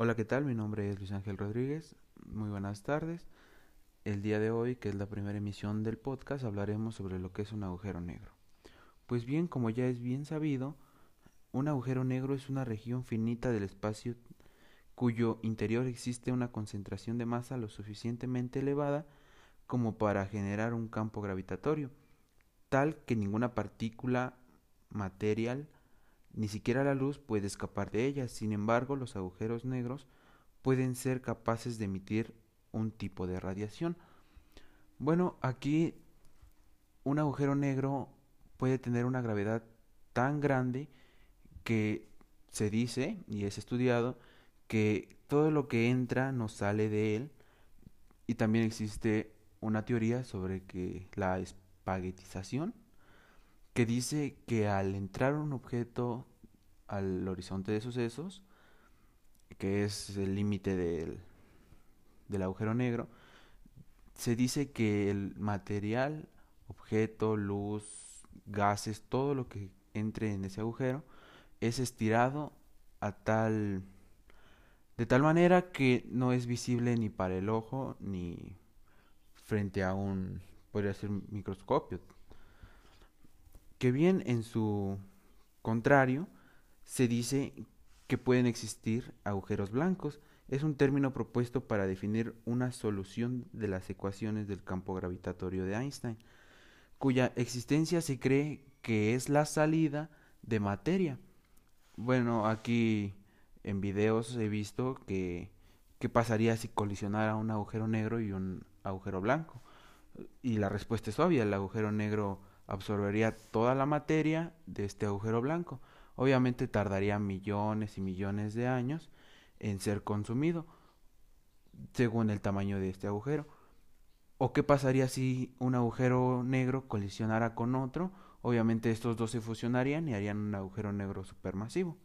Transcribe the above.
Hola, ¿qué tal? Mi nombre es Luis Ángel Rodríguez. Muy buenas tardes. El día de hoy, que es la primera emisión del podcast, hablaremos sobre lo que es un agujero negro. Pues bien, como ya es bien sabido, un agujero negro es una región finita del espacio cuyo interior existe una concentración de masa lo suficientemente elevada como para generar un campo gravitatorio, tal que ninguna partícula material ni siquiera la luz puede escapar de ella. Sin embargo, los agujeros negros pueden ser capaces de emitir un tipo de radiación. Bueno, aquí un agujero negro puede tener una gravedad tan grande que se dice, y es estudiado, que todo lo que entra no sale de él. Y también existe una teoría sobre que la espaguetización que dice que al entrar un objeto al horizonte de sucesos, que es el límite del, del agujero negro, se dice que el material, objeto, luz, gases, todo lo que entre en ese agujero, es estirado a tal de tal manera que no es visible ni para el ojo ni frente a un podría ser microscopio que bien en su contrario se dice que pueden existir agujeros blancos. Es un término propuesto para definir una solución de las ecuaciones del campo gravitatorio de Einstein, cuya existencia se cree que es la salida de materia. Bueno, aquí en videos he visto que qué pasaría si colisionara un agujero negro y un agujero blanco. Y la respuesta es obvia, el agujero negro absorbería toda la materia de este agujero blanco. Obviamente tardaría millones y millones de años en ser consumido según el tamaño de este agujero. ¿O qué pasaría si un agujero negro colisionara con otro? Obviamente estos dos se fusionarían y harían un agujero negro supermasivo.